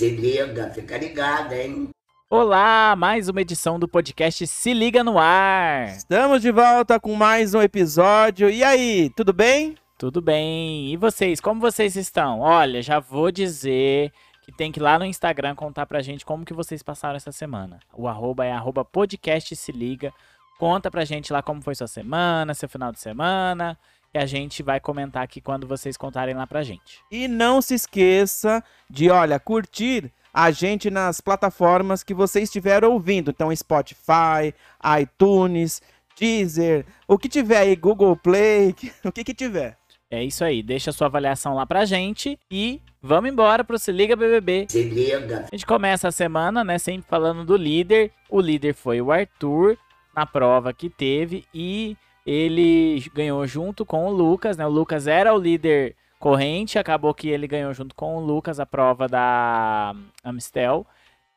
Se liga, fica ligado, hein? Olá, mais uma edição do podcast Se Liga no Ar. Estamos de volta com mais um episódio. E aí, tudo bem? Tudo bem. E vocês, como vocês estão? Olha, já vou dizer que tem que ir lá no Instagram contar pra gente como que vocês passaram essa semana. O arroba é arroba podcast se liga. Conta pra gente lá como foi sua semana, seu final de semana. E a gente vai comentar aqui quando vocês contarem lá pra gente. E não se esqueça de, olha, curtir a gente nas plataformas que você estiver ouvindo. Então, Spotify, iTunes, Deezer, o que tiver aí, Google Play, o que que tiver. É isso aí, deixa a sua avaliação lá pra gente e vamos embora pro Se Liga BBB. Se liga. A gente começa a semana, né, sempre falando do líder. O líder foi o Arthur na prova que teve e ele ganhou junto com o Lucas, né? O Lucas era o líder corrente, acabou que ele ganhou junto com o Lucas a prova da Amistel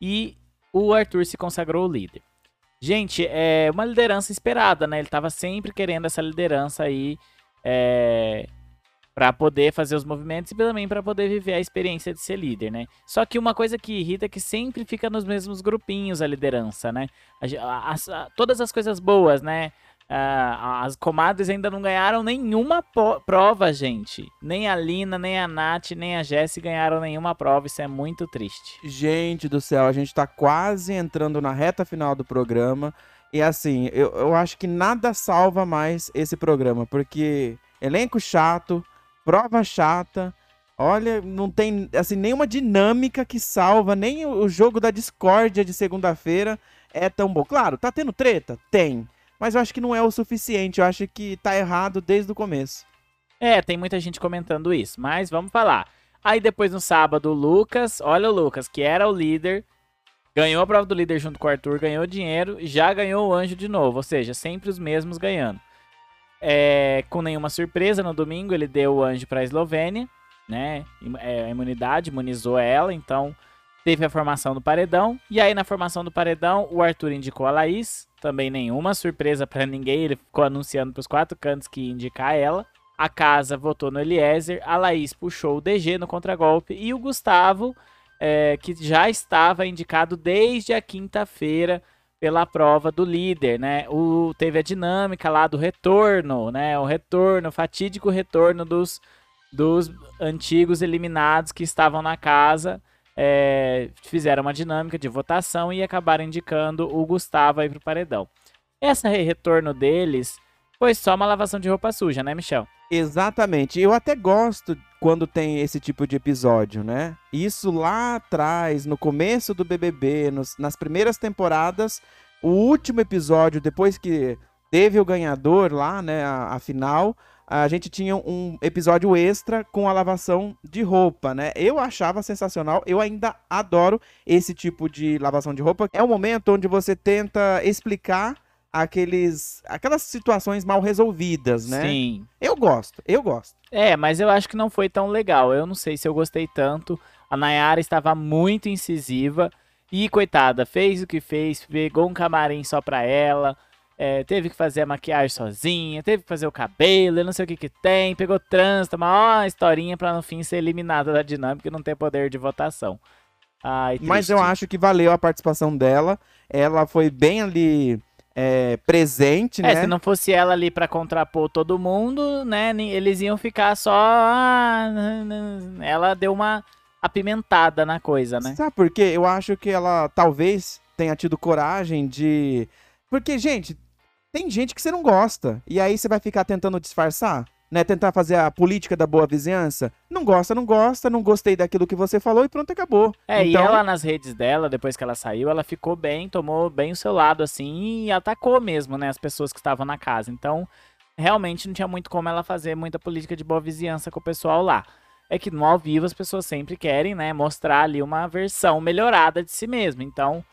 e o Arthur se consagrou líder. Gente, é uma liderança esperada, né? Ele estava sempre querendo essa liderança aí é, para poder fazer os movimentos e também para poder viver a experiência de ser líder, né? Só que uma coisa que irrita é que sempre fica nos mesmos grupinhos a liderança, né? As, as, todas as coisas boas, né? Uh, as comadres ainda não ganharam nenhuma prova, gente. Nem a Lina, nem a Nath, nem a Jessie ganharam nenhuma prova. Isso é muito triste. Gente do céu, a gente tá quase entrando na reta final do programa. E assim, eu, eu acho que nada salva mais esse programa, porque elenco chato, prova chata. Olha, não tem assim nenhuma dinâmica que salva, nem o jogo da discórdia de segunda-feira é tão bom. Claro, tá tendo treta? Tem. Mas eu acho que não é o suficiente. Eu acho que tá errado desde o começo. É, tem muita gente comentando isso, mas vamos falar. Aí depois no sábado, o Lucas, olha o Lucas, que era o líder, ganhou a prova do líder junto com o Arthur, ganhou dinheiro, já ganhou o anjo de novo, ou seja, sempre os mesmos ganhando. É, com nenhuma surpresa, no domingo ele deu o anjo para a Eslovênia, né? É, a imunidade, imunizou ela, então teve a formação do paredão. E aí na formação do paredão, o Arthur indicou a Laís, também nenhuma surpresa para ninguém, ele ficou anunciando para os quatro cantos que ia indicar ela. A casa votou no Eliezer, a Laís puxou o DG no contragolpe e o Gustavo, é, que já estava indicado desde a quinta-feira pela prova do líder, né? O, teve a dinâmica lá do retorno, né? O retorno, o fatídico retorno dos, dos antigos eliminados que estavam na casa é, fizeram uma dinâmica de votação e acabaram indicando o Gustavo aí pro paredão. Essa retorno deles foi só uma lavação de roupa suja, né, Michel? Exatamente. Eu até gosto quando tem esse tipo de episódio, né? Isso lá atrás, no começo do BBB, nos, nas primeiras temporadas, o último episódio, depois que teve o ganhador lá, né, a, a final, a gente tinha um episódio extra com a lavação de roupa, né? Eu achava sensacional, eu ainda adoro esse tipo de lavação de roupa. É um momento onde você tenta explicar aqueles aquelas situações mal resolvidas, né? Sim. Eu gosto, eu gosto. É, mas eu acho que não foi tão legal. Eu não sei se eu gostei tanto. A Nayara estava muito incisiva e coitada, fez o que fez, pegou um camarim só pra ela é, teve que fazer a maquiagem sozinha, teve que fazer o cabelo, eu não sei o que que tem, pegou trânsito, uma historinha para no fim ser eliminada da dinâmica e não ter poder de votação. Ai, Mas eu acho que valeu a participação dela, ela foi bem ali é, presente, é, né? se não fosse ela ali para contrapor todo mundo, né, eles iam ficar só... Ah, ela deu uma apimentada na coisa, né? Sabe por quê? Eu acho que ela talvez tenha tido coragem de... Porque, gente, tem gente que você não gosta. E aí você vai ficar tentando disfarçar? Né, tentar fazer a política da boa vizinhança. Não gosta, não gosta, não gostei daquilo que você falou e pronto, acabou. É, então... e ela nas redes dela, depois que ela saiu, ela ficou bem, tomou bem o seu lado, assim, e atacou mesmo, né, as pessoas que estavam na casa. Então, realmente não tinha muito como ela fazer muita política de boa vizinhança com o pessoal lá. É que no ao vivo as pessoas sempre querem, né, mostrar ali uma versão melhorada de si mesma. Então,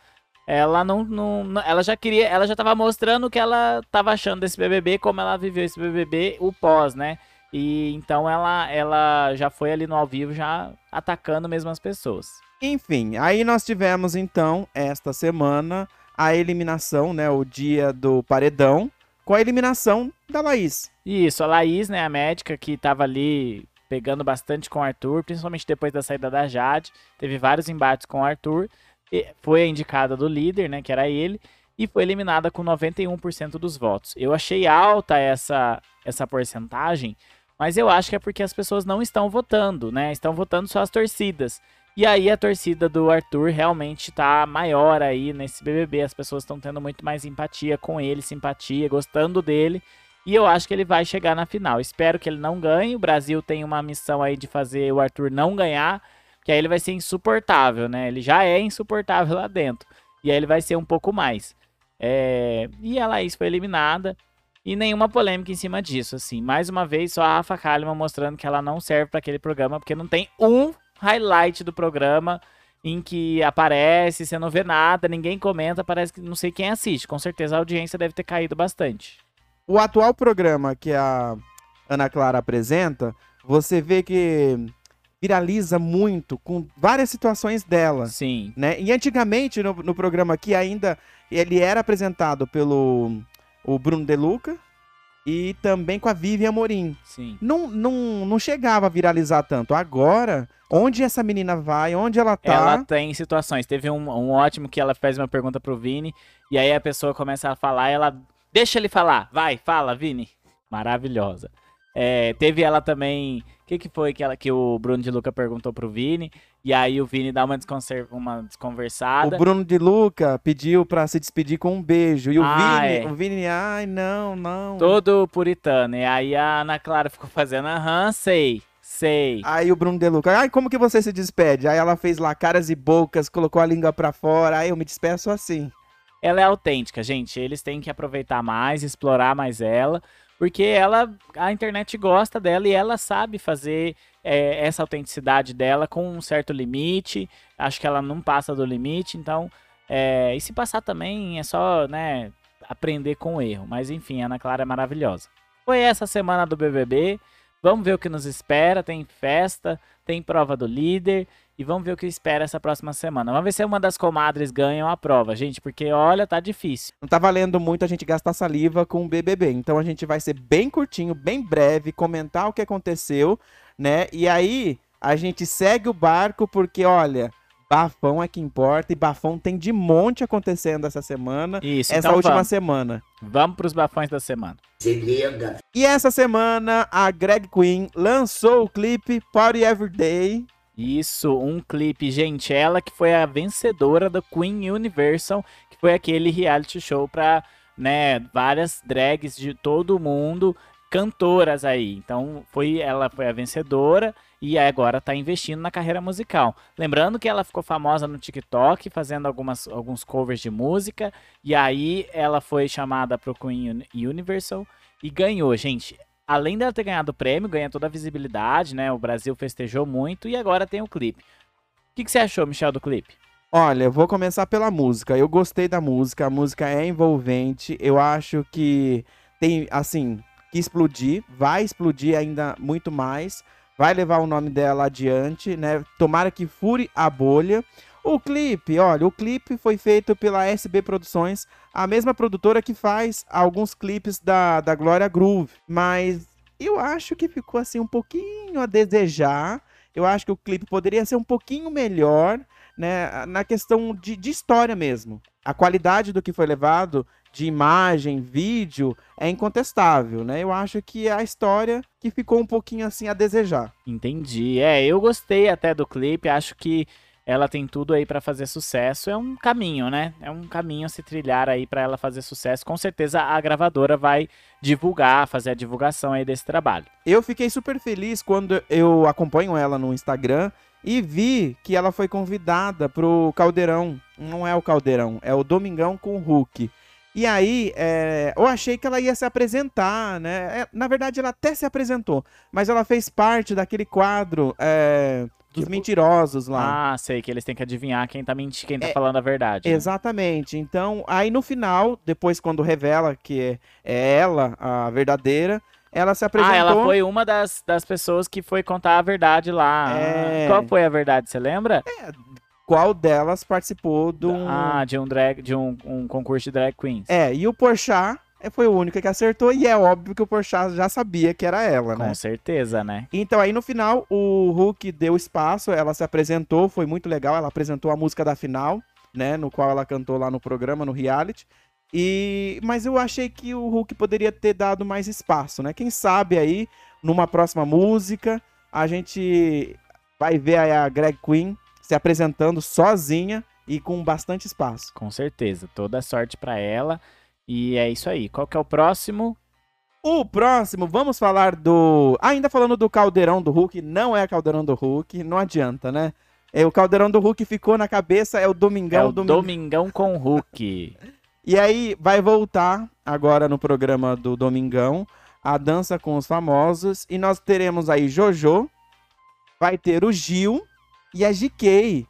ela não, não, ela já queria, ela já tava mostrando o que ela tava achando desse BBB, como ela viveu esse BBB, o pós, né? E então ela, ela já foi ali no ao vivo já atacando mesmo as pessoas. Enfim, aí nós tivemos então esta semana a eliminação, né, o dia do paredão, com a eliminação da Laís. Isso, a Laís, né, a médica que tava ali pegando bastante com o Arthur, principalmente depois da saída da Jade. Teve vários embates com o Arthur. E foi a indicada do líder, né, que era ele, e foi eliminada com 91% dos votos. Eu achei alta essa, essa porcentagem, mas eu acho que é porque as pessoas não estão votando, né? Estão votando só as torcidas. E aí a torcida do Arthur realmente tá maior aí nesse BBB. As pessoas estão tendo muito mais empatia com ele, simpatia, gostando dele. E eu acho que ele vai chegar na final. Espero que ele não ganhe. O Brasil tem uma missão aí de fazer o Arthur não ganhar, que aí ele vai ser insuportável, né? Ele já é insuportável lá dentro. E aí ele vai ser um pouco mais. É... E a Laís foi eliminada. E nenhuma polêmica em cima disso, assim. Mais uma vez, só a Rafa Kalimann mostrando que ela não serve para aquele programa, porque não tem um highlight do programa em que aparece, você não vê nada, ninguém comenta, parece que não sei quem assiste. Com certeza a audiência deve ter caído bastante. O atual programa que a Ana Clara apresenta, você vê que viraliza muito com várias situações dela. Sim. Né? E antigamente, no, no programa aqui, ainda ele era apresentado pelo o Bruno De Luca e também com a Vivian Amorim. Sim. Não, não, não chegava a viralizar tanto. Agora, onde essa menina vai, onde ela tá. Ela tem situações. Teve um, um ótimo que ela fez uma pergunta pro Vini, e aí a pessoa começa a falar, e ela deixa ele falar. Vai, fala, Vini. Maravilhosa. É, teve ela também. O que, que foi que, ela, que o Bruno de Luca perguntou pro Vini? E aí o Vini dá uma, uma desconversada. O Bruno de Luca pediu pra se despedir com um beijo. E o Ah, Vini, é. o Vini, ai, não, não. Todo puritano. E aí a Ana Clara ficou fazendo, aham, sei, sei. Aí o Bruno De Luca, ai, como que você se despede? Aí ela fez lá caras e bocas, colocou a língua pra fora. Aí eu me despeço assim. Ela é autêntica, gente. Eles têm que aproveitar mais, explorar mais ela, porque ela, a internet gosta dela e ela sabe fazer é, essa autenticidade dela com um certo limite. Acho que ela não passa do limite, então. é, e se passar também é só, né, aprender com o erro. Mas enfim, a Ana Clara é maravilhosa. Foi essa semana do BBB. Vamos ver o que nos espera. Tem festa, tem prova do líder. E vamos ver o que espera essa próxima semana. Vamos ver se uma das comadres ganham a prova, gente, porque olha, tá difícil. Não tá valendo muito a gente gastar saliva com o BBB. Então a gente vai ser bem curtinho, bem breve, comentar o que aconteceu, né? E aí a gente segue o barco porque, olha, bafão é que importa e bafão tem de monte acontecendo essa semana. Isso, essa então última vamos. semana. Vamos pros bafões da semana. Se liga, E essa semana a Greg Queen lançou o clipe Party Every Day. Isso, um clipe, gente, ela que foi a vencedora do Queen Universal, que foi aquele reality show pra, né, várias drags de todo mundo, cantoras aí. Então, foi ela foi a vencedora e agora tá investindo na carreira musical. Lembrando que ela ficou famosa no TikTok, fazendo algumas, alguns covers de música, e aí ela foi chamada pro Queen Uni- Universal e ganhou, gente. Além dela ter ganhado o prêmio, ganha toda a visibilidade, né? O Brasil festejou muito e agora tem o clipe. O que, que você achou, Michel, do clipe? Olha, vou começar pela música. Eu gostei da música, a música é envolvente. Eu acho que tem, assim, que explodir, vai explodir ainda muito mais. Vai levar o nome dela adiante, né? Tomara que fure a bolha. O clipe, olha, o clipe foi feito pela SB Produções, a mesma produtora que faz alguns clipes da, da Glória Groove. Mas eu acho que ficou assim um pouquinho a desejar. Eu acho que o clipe poderia ser um pouquinho melhor né, na questão de, de história mesmo. A qualidade do que foi levado, de imagem, vídeo, é incontestável, né? Eu acho que é a história que ficou um pouquinho assim a desejar. Entendi. É, eu gostei até do clipe, acho que ela tem tudo aí pra fazer sucesso. É um caminho, né? É um caminho a se trilhar aí pra ela fazer sucesso. Com certeza a gravadora vai divulgar, fazer a divulgação aí desse trabalho. Eu fiquei super feliz quando eu acompanho ela no Instagram e vi que ela foi convidada pro Caldeirão. Não é o Caldeirão, é o Domingão com o Hulk. E aí, é, eu achei que ela ia se apresentar, né? É, na verdade, ela até se apresentou, mas ela fez parte daquele quadro é, dos Tipo- mentirosos lá. Ah, sei que eles têm que adivinhar quem tá mentindo, quem tá É, falando a verdade. né? Exatamente. Então, aí no final, depois quando revela que é, é ela a verdadeira, ela se apresentou. Ah, ela foi uma das, das pessoas que foi contar a verdade lá. É. Qual foi a verdade, você lembra? Qual delas participou de um. Ah, de um drag, de um, um concurso de drag queens. É, e o Porchat eh, foi o único que acertou e é óbvio que o Porchat já sabia que era ela, né? Com certeza, né? Então aí no final o Hulk deu espaço, ela se apresentou, foi muito legal, ela apresentou a música da final, né, no qual ela cantou lá no programa, no reality. E mas eu achei que o Hulk poderia ter dado mais espaço, né? Quem sabe aí numa próxima música a gente vai ver aí a Greg Queen se apresentando sozinha e com bastante espaço. Com certeza. Toda sorte pra ela. E é isso aí. Qual que é o próximo? O próximo, vamos falar do. Ainda falando do caldeirão do Hulk, não é caldeirão do Hulk, não adianta, né? É, o caldeirão do Hulk ficou na cabeça, é o Domingão é o Doming- Domingão com Hulk. E aí vai voltar agora no programa do Domingão a dança com os famosos e nós teremos aí Jojo, vai ter o Gil e a GK.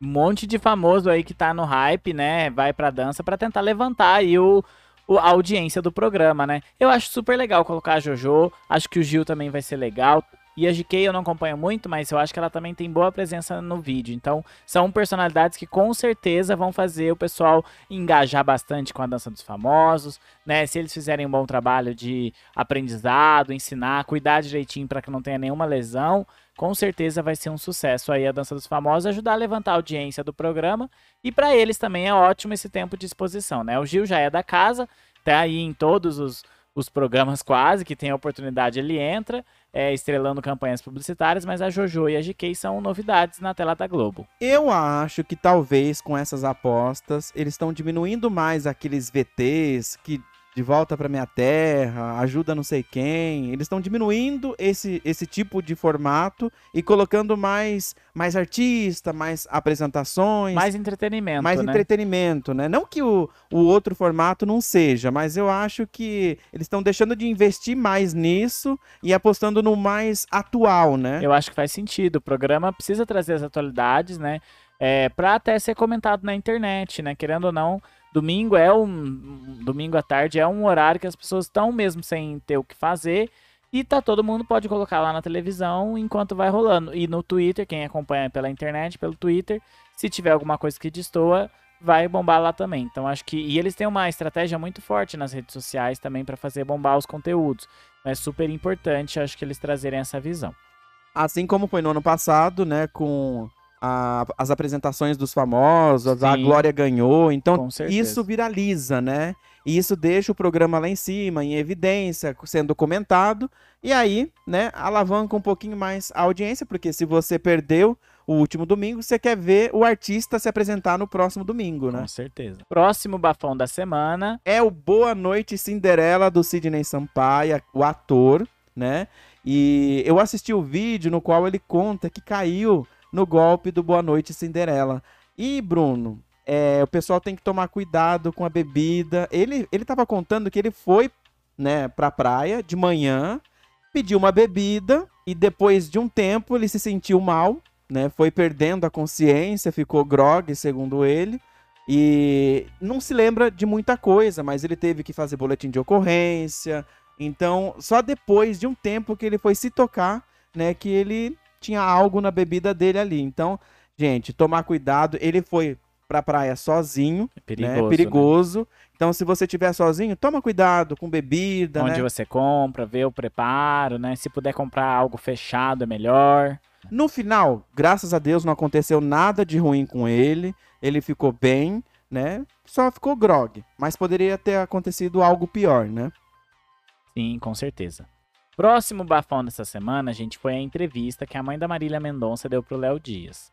Um monte de famoso aí que tá no hype, né? Vai pra dança pra tentar levantar aí o, o- a audiência do programa, né? Eu acho super legal colocar a JoJo. Acho que o Gil também vai ser legal. E a GK eu não acompanho muito, mas eu acho que ela também tem boa presença no vídeo. Então, são personalidades que com certeza vão fazer o pessoal engajar bastante com a dança dos famosos, né? Se eles fizerem um bom trabalho de aprendizado, ensinar, cuidar direitinho para que não tenha nenhuma lesão, com certeza vai ser um sucesso aí a dança dos famosos, ajudar a levantar a audiência do programa e para eles também é ótimo esse tempo de exposição, né? O Gil já é da casa, tá aí em todos os, os programas quase que tem a oportunidade ele entra, é, estrelando campanhas publicitárias, mas a JoJo e a GK são novidades na tela da Globo. Eu acho que talvez com essas apostas eles estão diminuindo mais aqueles VTs que de volta pra minha terra, ajuda não sei quem. Eles estão diminuindo esse, esse tipo de formato e colocando mais mais artista, mais apresentações, Mais entretenimento, mais né? entretenimento, né? Não que o, o outro formato não seja, mas eu acho que eles estão deixando de investir mais nisso e apostando no mais atual, né? Eu acho que faz sentido. O programa precisa trazer as atualidades, né? É, para até ser comentado na internet, né? Querendo ou não, domingo é um domingo à tarde é um horário que as pessoas estão mesmo sem ter o que fazer e tá todo mundo pode colocar lá na televisão enquanto vai rolando. E no Twitter, quem acompanha pela internet, pelo Twitter, se tiver alguma coisa que destoa, vai bombar lá também. Então acho que e eles têm uma estratégia muito forte nas redes sociais também para fazer bombar os conteúdos. Então, é super importante, acho que eles trazerem essa visão. Assim como foi no ano passado, né? Com a- as apresentações dos famosos, a Sim. Glória ganhou. Então, isso viraliza, né? E isso deixa o programa lá em cima, em evidência, sendo comentado. E aí, né, alavanca um pouquinho mais a audiência, porque se você perdeu o último domingo, você quer ver o artista se apresentar no próximo domingo, né? Com certeza. Próximo bafão da semana. é o Boa Noite Cinderela do Sidney Sampaio, o ator, né? E eu assisti o vídeo no qual ele conta que caiu no golpe do Boa Noite Cinderela. E, Bruno, é, o pessoal tem que tomar cuidado com a bebida. Ele, ele tava contando que ele foi, né, pra praia de manhã, pediu uma bebida e depois de um tempo ele se sentiu mal, né? Foi perdendo a consciência, ficou grog, segundo ele. E não se lembra de muita coisa, mas ele teve que fazer boletim de ocorrência. Então, só depois de um tempo que ele foi se tocar, né, que ele tinha algo na bebida dele ali. Então, gente, tomar cuidado. Ele foi pra praia sozinho, É perigoso. né? né? Perigoso. Então, se você estiver sozinho, toma cuidado com bebida, Onde né? você compra, vê o preparo, né? Se puder comprar algo fechado é melhor. No final, graças a Deus, não aconteceu nada de ruim com ele. Ele ficou bem, né? Só ficou grog. Mas poderia ter acontecido algo pior, né? Sim, com certeza. Próximo bafão dessa semana, gente, foi a entrevista que a mãe da Marília Mendonça deu pro Léo Dias.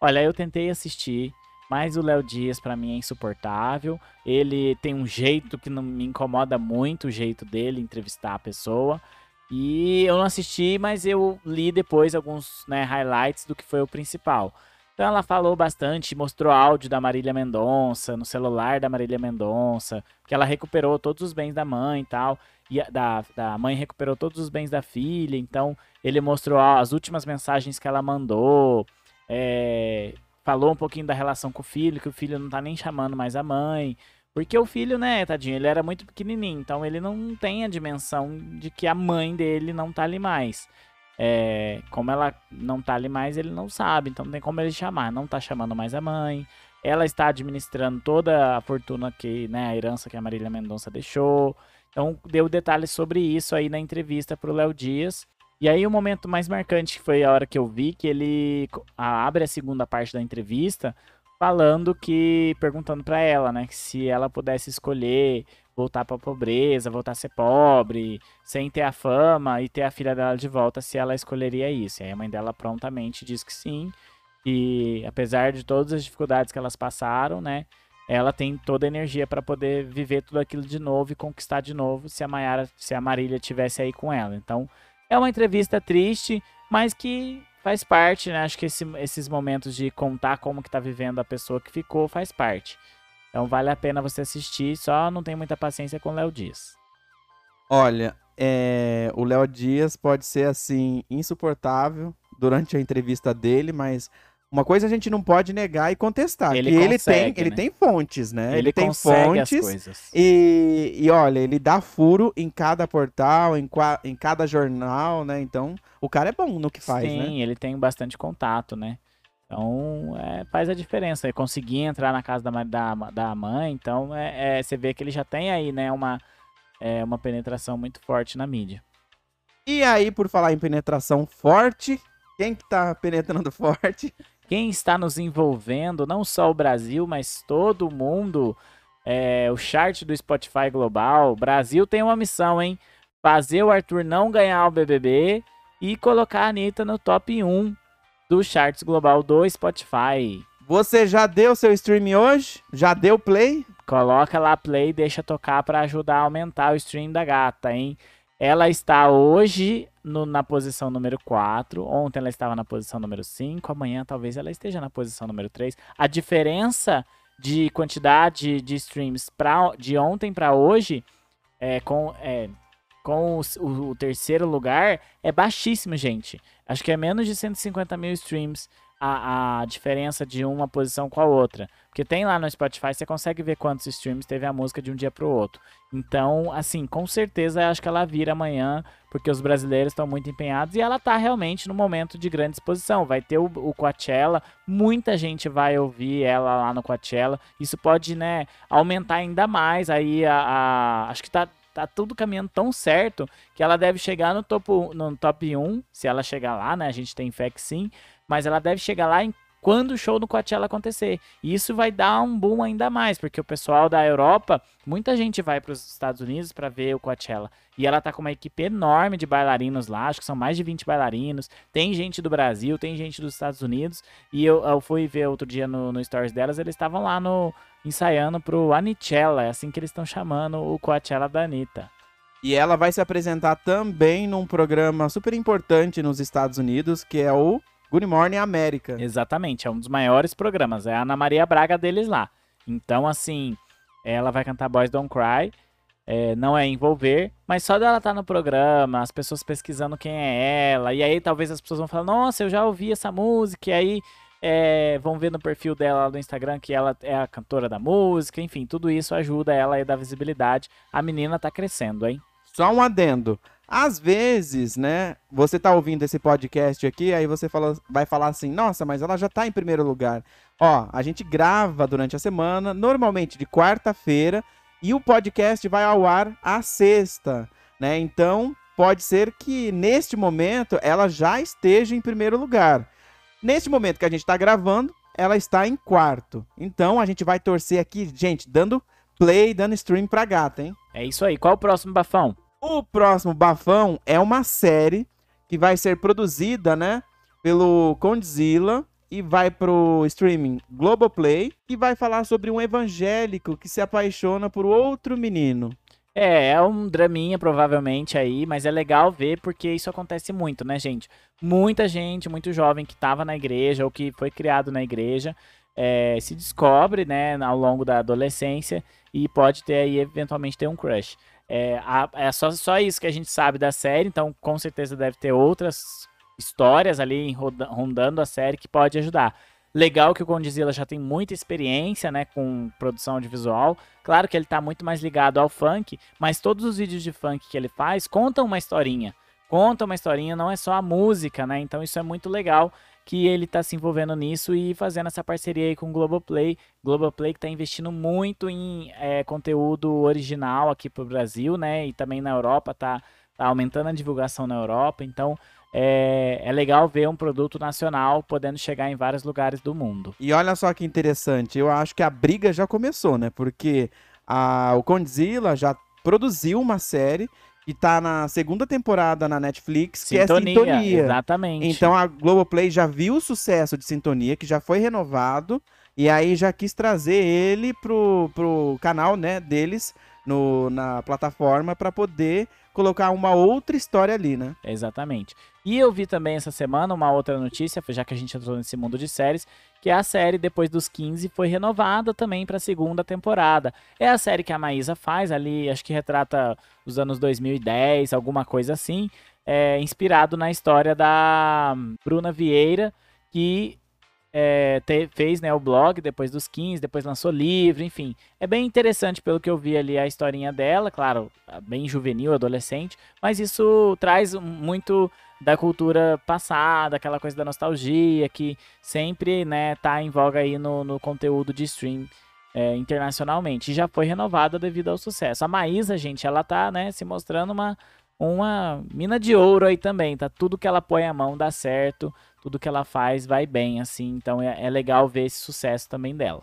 Olha, eu tentei assistir, mas o Léo Dias pra mim é insuportável. Ele tem um jeito que não me incomoda muito, o jeito dele entrevistar a pessoa. E eu não assisti, mas eu li depois alguns né, highlights do que foi o principal. Então ela falou bastante, mostrou áudio da Marília Mendonça, no celular da Marília Mendonça, que ela recuperou todos os bens da mãe e tal. E da, da mãe recuperou todos os bens da filha, então ele mostrou as últimas mensagens que ela mandou, é, falou um pouquinho da relação com o filho, que o filho não tá nem chamando mais a mãe, porque o filho, né, tadinho, ele era muito pequenininho, então ele não tem a dimensão de que a mãe dele não tá ali mais. É, como ela não tá ali mais, ele não sabe, então não tem como ele chamar, não tá chamando mais a mãe. ela está administrando toda a fortuna que, né, a herança que a Marília Mendonça deixou. Então, deu detalhes sobre isso aí na entrevista pro Léo Dias. E aí, o momento mais marcante foi a hora que eu vi que ele abre a segunda parte da entrevista falando que, perguntando pra ela, né, que se ela pudesse escolher voltar pra pobreza, voltar a ser pobre, sem ter a fama e ter a filha dela de volta, se ela escolheria isso. E aí a mãe dela prontamente diz que sim. E apesar de todas as dificuldades que elas passaram, né, ela tem toda a energia para poder viver tudo aquilo de novo e conquistar de novo se a Maiara, se a Marília tivesse aí com ela. Então, é uma entrevista triste, mas que faz parte, né? Acho que esse- esses momentos de contar como que tá vivendo a pessoa que ficou faz parte. Então vale a pena você assistir, só não tem muita paciência com o Léo Dias. Olha, é, o Léo Dias pode ser assim insuportável durante a entrevista dele, mas uma coisa a gente não pode negar e contestar, Ele que ele consegue, tem, ele né? tem fontes, né? Ele, tem consegue as fontes e, e olha, ele dá furo em cada portal, em, em cada jornal, né? Então, o cara é bom no que faz, Sim, né? ele tem bastante contato, né? Então, é, faz a diferença. Conseguir entrar na casa da, da, da mãe, então é, é, você vê que ele já tem aí, né, uma, é, uma penetração muito forte na mídia. E aí, por falar em penetração forte, quem que tá penetrando forte? Quem está nos envolvendo, não só o Brasil, mas todo mundo, é, o chart do Spotify Global, o Brasil tem uma missão, hein? Fazer o Arthur não ganhar o BBB e colocar a Anitta no top 1 do charts global do Spotify. Você já deu seu stream hoje? Já deu play? Coloca lá play e deixa tocar para ajudar a aumentar o stream da gata, hein? Ela está hoje no- na posição número 4. Ontem ela estava na posição número 5. Amanhã talvez ela esteja na posição número 3. A diferença de quantidade de streams pra, de ontem para hoje é, com, é, com o, o- o terceiro lugar é baixíssimo, gente. Acho que é menos de 150 mil streams a, a diferença de uma posição com a outra. Porque tem lá no Spotify, você consegue ver quantos streams teve a música de um dia pro outro. Então, assim, com certeza acho que ela vira amanhã, porque os brasileiros estão muito empenhados e ela tá realmente no momento de grande exposição. Vai ter o, o Coachella, muita gente vai ouvir ela lá no Coachella. Isso pode, né, aumentar ainda mais aí a. a- acho que tá. Tá tudo caminhando tão certo que ela deve chegar no, topo, no top 1, se ela chegar lá, né? A gente tem fé que sim, mas ela deve chegar lá em quando o show do Coachella acontecer. E isso vai dar um boom ainda mais, porque o pessoal da Europa, muita gente vai para os Estados Unidos para ver o Coachella. E ela tá com uma equipe enorme de bailarinos lá, acho que são mais de 20 bailarinos. Tem gente do Brasil, tem gente dos Estados Unidos. E eu, eu fui ver outro dia no, no stories delas, eles estavam lá no ensaiando pro Anichella, é assim que eles estão chamando o Coachella da Anitta. E ela vai se apresentar também num programa super importante nos Estados Unidos, que é o Good Morning América. Exatamente, é um dos maiores programas. É a Ana Maria Braga deles lá. Então, assim, ela vai cantar Boys Don't Cry. é, não é envolver, mas só dela estar no programa, as pessoas pesquisando quem é ela, e aí talvez as pessoas vão falar, nossa, eu já ouvi essa música, e aí é, vão ver no perfil dela lá no Instagram que ela é a cantora da música, enfim, tudo isso ajuda ela a dar visibilidade. A menina tá crescendo, hein? Só um adendo. Às vezes, né, você tá ouvindo esse podcast aqui, aí você fala, vai falar assim, nossa, mas ela já tá em primeiro lugar. Ó, a gente grava durante a semana, normalmente de quarta-feira, e o podcast vai ao ar à sexta, né? Então, pode ser que neste momento ela já esteja em primeiro lugar. Neste momento que a gente tá gravando, ela está em quarto. Então, a gente vai torcer aqui, gente, dando play, dando stream pra gata, hein? É isso aí. Qual o próximo bafão? O próximo Bafão é uma série que vai ser produzida, né, pelo Condzilla e vai pro streaming Globoplay e vai falar sobre um evangélico que se apaixona por outro menino. É, é um draminha provavelmente aí, mas é legal ver porque isso acontece muito, né, gente? Muita gente, muito jovem que estava na igreja ou que foi criado na igreja, é, se descobre, né, ao longo da adolescência e pode ter aí, eventualmente, ter um crush. É, a- é só, só isso que a gente sabe da série, então com certeza deve ter outras histórias ali rondando a série que pode ajudar. Legal que o Condzilla já tem muita experiência, né, com produção audiovisual. Claro que ele tá muito mais ligado ao funk, mas todos os vídeos de funk que ele faz contam uma historinha. Conta uma historinha, não é só a música, né? Então isso é muito legal. Que ele tá se envolvendo nisso e fazendo essa parceria aí com o Globoplay. Globoplay que tá investindo muito em é, conteúdo original aqui pro Brasil, né? E também na Europa, tá, tá aumentando a divulgação na Europa. Então, é, é legal ver um produto nacional podendo chegar em vários lugares do mundo. E olha só que interessante, eu acho que a briga já começou, né? Porque a, o Condzilla já produziu uma série que tá na segunda temporada na Netflix, que é Sintonia. Exatamente. Então a Globoplay já viu o sucesso de Sintonia, que já foi renovado, e aí já quis trazer ele pro, pro canal né, deles no, na plataforma para poder colocar uma outra história ali, né? Exatamente. E eu vi também essa semana uma outra notícia, já que a gente entrou nesse mundo de séries, que a série depois dos 15 foi renovada também para a segunda temporada. É a série que a Maísa faz ali, acho que retrata os anos 2010, alguma coisa assim, é, inspirado na história da Bruna Vieira, que é, te, fez né, o blog depois dos 15, depois lançou livro, enfim. É bem interessante pelo que eu vi ali a historinha dela, claro, bem juvenil, adolescente, mas isso traz muito da cultura passada, aquela coisa da nostalgia que sempre né, tá em voga aí no, no conteúdo de stream é, internacionalmente. Já foi renovada devido ao sucesso. A Maísa, gente, ela tá né, se mostrando uma, uma mina de ouro aí também, tá? Tudo que ela põe a mão dá certo, tudo que ela faz vai bem, assim. Então é, é legal ver esse sucesso também dela.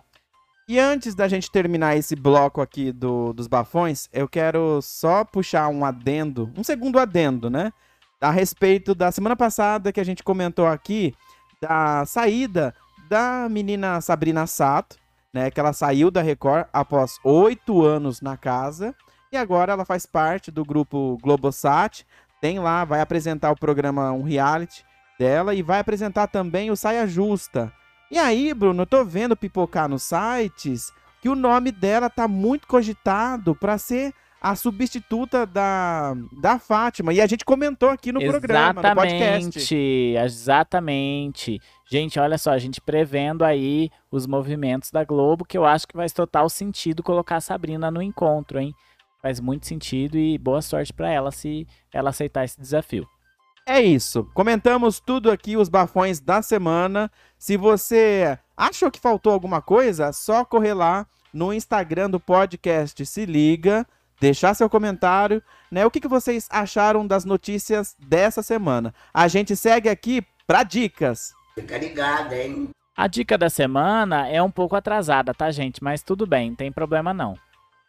E antes da gente terminar esse bloco aqui do, dos bafões, eu quero só puxar um adendo, um segundo adendo, né? A respeito da semana passada que a gente comentou aqui, da saída da menina Sabrina Sato, né? Que ela saiu da Record após oito anos na casa. E agora ela faz parte do grupo Globosat. Tem lá, vai apresentar o programa Um Reality dela e vai apresentar também o Saia Justa. E aí, Bruno, eu tô vendo pipocar nos sites que o nome dela tá muito cogitado para ser a substituta da, da Fátima. E a gente comentou aqui no exatamente, programa, no podcast. Exatamente. Gente, olha só, a gente prevendo aí os movimentos da Globo, que eu acho que faz total sentido colocar a Sabrina no encontro, hein? Faz muito sentido e boa sorte para ela se ela aceitar esse desafio. É isso. Comentamos tudo aqui, os bafões da semana. Se você achou que faltou alguma coisa, só correr lá no Instagram do podcast Se Liga, deixar seu comentário, né? O que, que vocês acharam das notícias dessa semana? A gente segue aqui para dicas. Fica ligado, hein? A dica da semana é um pouco atrasada, tá, gente? Mas tudo bem, não tem problema não.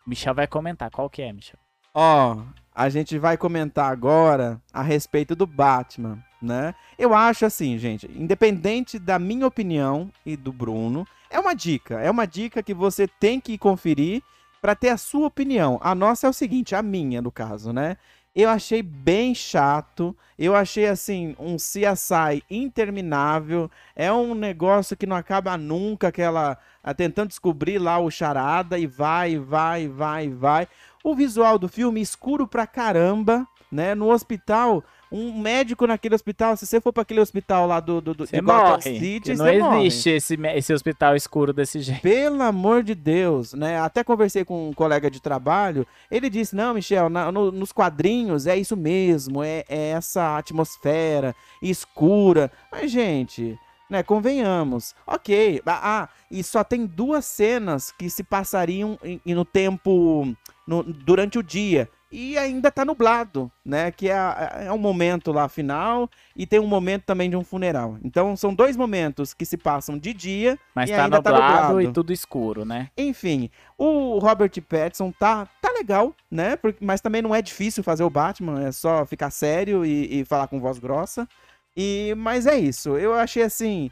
Michel vai comentar. Qual que é, Michel? Ó, a gente vai comentar agora a respeito do Batman, né? Eu acho assim, gente, independente da minha opinião e do Bruno, é uma dica, é uma dica que você tem que conferir para ter a sua opinião. A nossa é o seguinte, a minha no caso, né? Eu achei bem chato. Eu achei assim um CSI interminável. É um negócio que não acaba nunca, aquela tentando descobrir lá o charada e vai, vai, vai, vai. O visual do filme escuro pra caramba, né? No hospital, um médico naquele hospital, se você for para aquele hospital lá do, do, do de Gotham City, não existe esse, esse hospital escuro desse jeito. Pelo amor de Deus, né? Até conversei com um colega de trabalho, ele disse, não, Michel, na, no, nos quadrinhos é isso mesmo, é, é essa atmosfera escura. Mas, gente, né? Convenhamos. Ok. Ah, e só tem duas cenas que se passariam em, em no tempo no, durante o dia. E ainda tá nublado, né? Que é, é um momento lá final e tem um momento também de um funeral. Então são dois momentos que se passam de dia Mas e tá ainda nublado, tá nublado e tudo escuro, né? Enfim, o Robert Pattinson tá, tá legal, né? Mas também não é difícil fazer o Batman, é só ficar sério e, e falar com voz grossa. E, mas é isso, eu achei assim,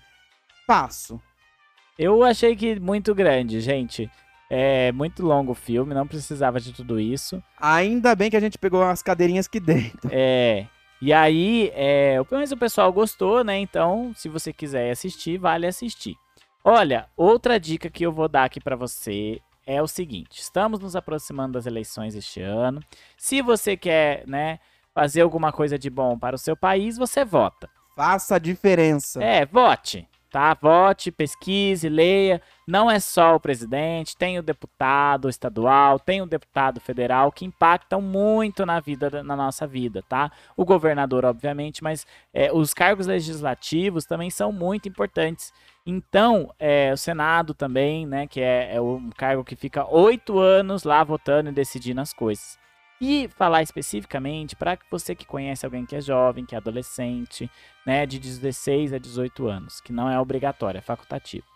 passo. Eu achei que muito grande, gente. É muito longo o filme, não precisava de tudo isso. Ainda bem que a gente pegou as cadeirinhas aqui dentro. É. E aí, é, mas o pessoal gostou, né? Então, se você quiser assistir, vale assistir. Olha, outra dica que eu vou dar aqui para você é o seguinte: estamos nos aproximando das eleições este ano. Se você quer, né, fazer alguma coisa de bom para o seu país, você vota. Faça a diferença. É, vote. Tá? Vote, pesquise, leia. Não é só o presidente, tem o deputado estadual, tem o deputado federal que impactam muito na vida, na nossa vida, tá? O governador, obviamente, mas é, os cargos legislativos também são muito importantes. Então, é, o Senado também, né, que é, é um cargo que fica oito anos lá votando e decidindo as coisas. E falar especificamente para você que conhece alguém que é jovem, que é adolescente, né, de 16 a 18 anos, que não é obrigatório, é facultativo.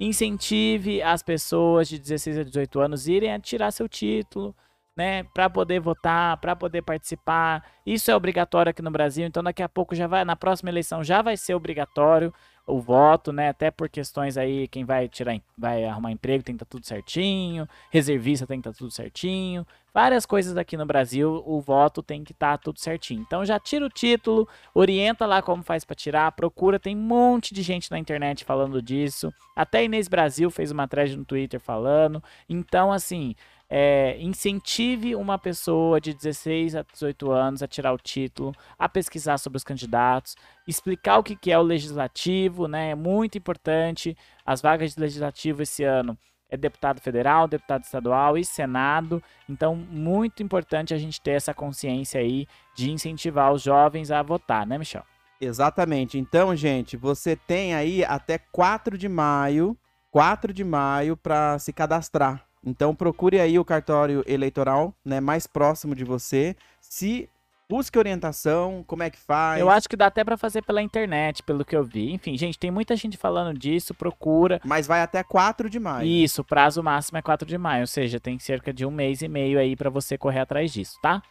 Incentive as pessoas de 16 a 18 anos irem a tirar seu título, né, para poder votar, para poder participar. Isso é obrigatório aqui no Brasil, então daqui a pouco já vai, na próxima eleição já vai ser obrigatório o voto, né? Até por questões aí, quem vai tirar, vai arrumar emprego tem que estar tá tudo certinho, reservista tem que estar tá tudo certinho, várias coisas aqui no Brasil, o voto tem que estar tá tudo certinho. Então já tira o título, orienta lá como faz para tirar, procura, tem um monte de gente na internet falando disso. Até Inês Brasil fez uma thread no Twitter falando. Então assim, é, incentive uma pessoa de 16 a 18 anos a tirar o título, a pesquisar sobre os candidatos, explicar o que, que é o legislativo, né? É muito importante. As vagas de legislativo esse ano é deputado federal, deputado estadual e senado. Então, muito importante a gente ter essa consciência aí de incentivar os jovens a votar, né, Michel? Exatamente. Então, gente, você tem aí até 4 de maio, 4 de maio para se cadastrar então procure aí o cartório eleitoral, né, mais próximo de você. Se busque orientação, como é que faz. Eu acho que dá até para fazer pela internet, pelo que eu vi. Enfim, gente, tem muita gente falando disso, procura. Mas vai até 4 de maio. Isso, o prazo máximo é 4 de maio, ou seja, tem cerca de um mês e meio aí para você correr atrás disso, tá?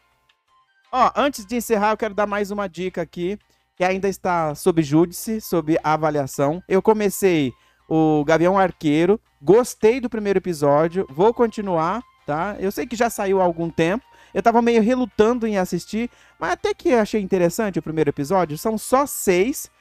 Ó, antes de encerrar, eu quero dar mais uma dica aqui, que ainda está sob júdice, sob avaliação. Eu comecei o Gavião Arqueiro. Gostei do primeiro episódio, vou continuar, tá? Eu sei que já saiu há algum tempo. Eu tava meio relutando em assistir, mas até que achei interessante o primeiro episódio. São só seis,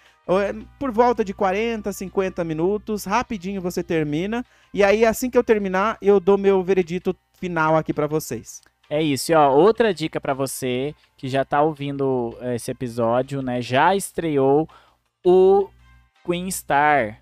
por volta de 40, 50 minutos. Rapidinho você termina. E aí, assim que eu terminar, eu dou meu veredito final aqui para vocês. É isso, e ó, outra dica para você que já tá ouvindo eh, esse episódio, né? Já estreou o Queen Star,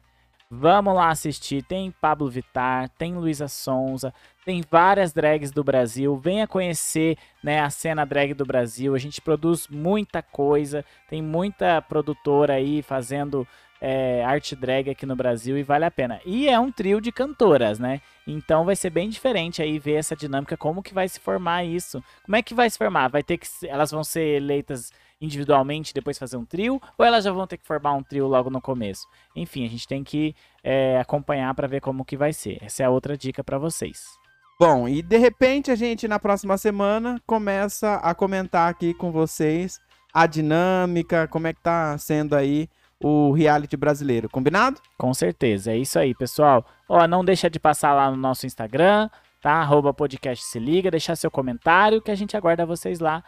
Vamos lá assistir. Tem Pablo Vittar, tem Luísa Sonza, tem várias drags do Brasil. Venha conhecer né, a cena drag do Brasil. A gente produz muita coisa. Tem muita produtora aí fazendo é, arte drag aqui no Brasil e vale a pena. E é um trio de cantoras, né? Então vai ser bem diferente aí ver essa dinâmica, como que vai se formar isso. Como é que vai se formar? Vai ter que. Elas vão ser eleitas individualmente depois fazer um trio, ou elas já vão ter que formar um trio logo no começo? Enfim, a gente tem que é, acompanhar para ver como que vai ser. Essa é a outra dica para vocês. Bom, e de repente a gente na próxima semana começa a comentar aqui com vocês a dinâmica, como é que tá sendo aí o reality brasileiro, combinado? Com certeza, é isso aí, pessoal. Ó, não deixa de passar lá no nosso Instagram, tá? Arroba podcast se liga, deixar seu comentário que a gente aguarda vocês lá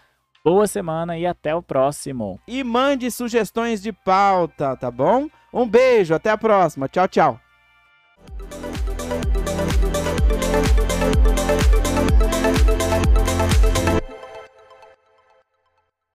Boa semana e até o próximo. E mande sugestões de pauta, tá bom? Um beijo, até a próxima. Tchau, tchau.